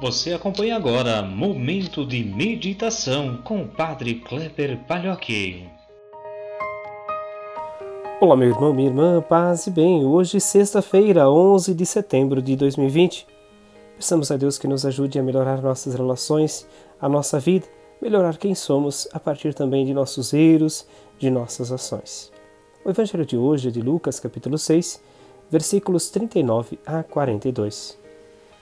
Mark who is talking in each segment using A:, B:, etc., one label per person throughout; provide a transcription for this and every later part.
A: Você acompanha agora Momento de Meditação com o Padre Kleber Palhoque.
B: Olá, meu irmão, minha irmã, paz e bem. Hoje, sexta-feira, 11 de setembro de 2020. Peçamos a Deus que nos ajude a melhorar nossas relações, a nossa vida, melhorar quem somos a partir também de nossos erros, de nossas ações. O evangelho de hoje é de Lucas, capítulo 6, versículos 39 a 42.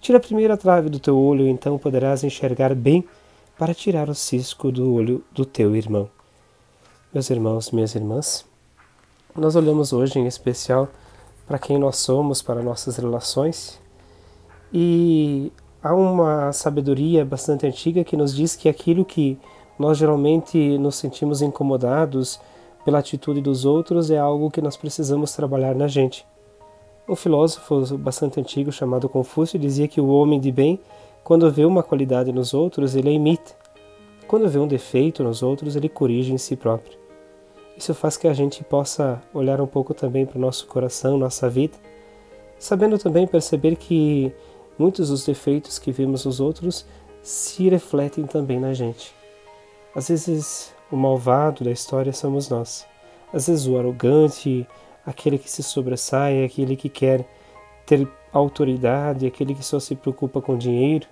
B: Tira a trave do teu olho, então poderás enxergar bem para tirar o cisco do olho do teu irmão. Meus irmãos, minhas irmãs, nós olhamos hoje em especial para quem nós somos, para nossas relações, e há uma sabedoria bastante antiga que nos diz que aquilo que nós geralmente nos sentimos incomodados pela atitude dos outros é algo que nós precisamos trabalhar na gente. Um filósofo bastante antigo chamado Confúcio dizia que o homem de bem, quando vê uma qualidade nos outros, ele a imita. Quando vê um defeito nos outros, ele corrige em si próprio. Isso faz que a gente possa olhar um pouco também para o nosso coração, nossa vida, sabendo também perceber que muitos dos defeitos que vemos nos outros se refletem também na gente. Às vezes, o malvado da história somos nós. Às vezes, o arrogante, aquele que se sobressai, aquele que quer ter autoridade, aquele que só se preocupa com dinheiro,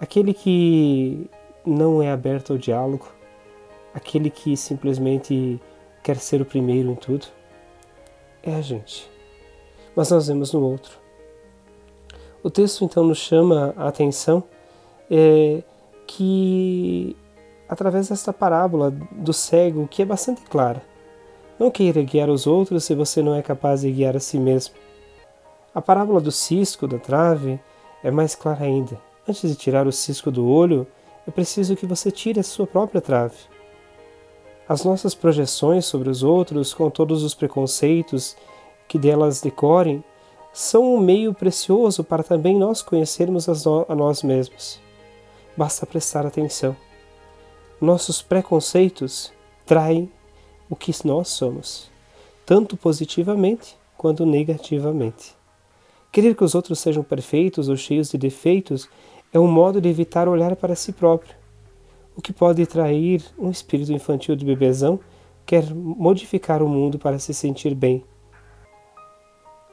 B: aquele que não é aberto ao diálogo, aquele que simplesmente quer ser o primeiro em tudo. É a gente. Mas nós vemos no outro. O texto então nos chama a atenção é, que, através desta parábola do cego, que é bastante clara, não queira guiar os outros se você não é capaz de guiar a si mesmo. A parábola do cisco da trave é mais clara ainda. Antes de tirar o cisco do olho, é preciso que você tire a sua própria trave. As nossas projeções sobre os outros, com todos os preconceitos que delas decorem, são um meio precioso para também nós conhecermos a nós mesmos. Basta prestar atenção. Nossos preconceitos traem o que nós somos, tanto positivamente quanto negativamente. Querer que os outros sejam perfeitos ou cheios de defeitos é um modo de evitar olhar para si próprio, o que pode trair um espírito infantil de bebezão quer modificar o mundo para se sentir bem.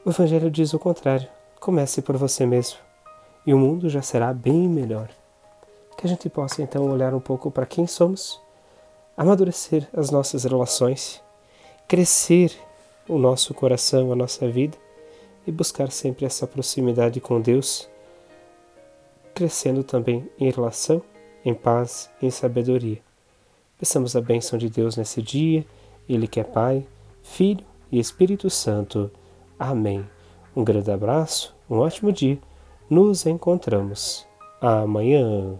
B: O Evangelho diz o contrário: comece por você mesmo, e o mundo já será bem melhor. Que a gente possa então olhar um pouco para quem somos amadurecer as nossas relações, crescer o nosso coração, a nossa vida e buscar sempre essa proximidade com Deus, crescendo também em relação, em paz, em sabedoria. Peçamos a bênção de Deus nesse dia, Ele que é Pai, Filho e Espírito Santo. Amém. Um grande abraço, um ótimo dia. Nos encontramos amanhã.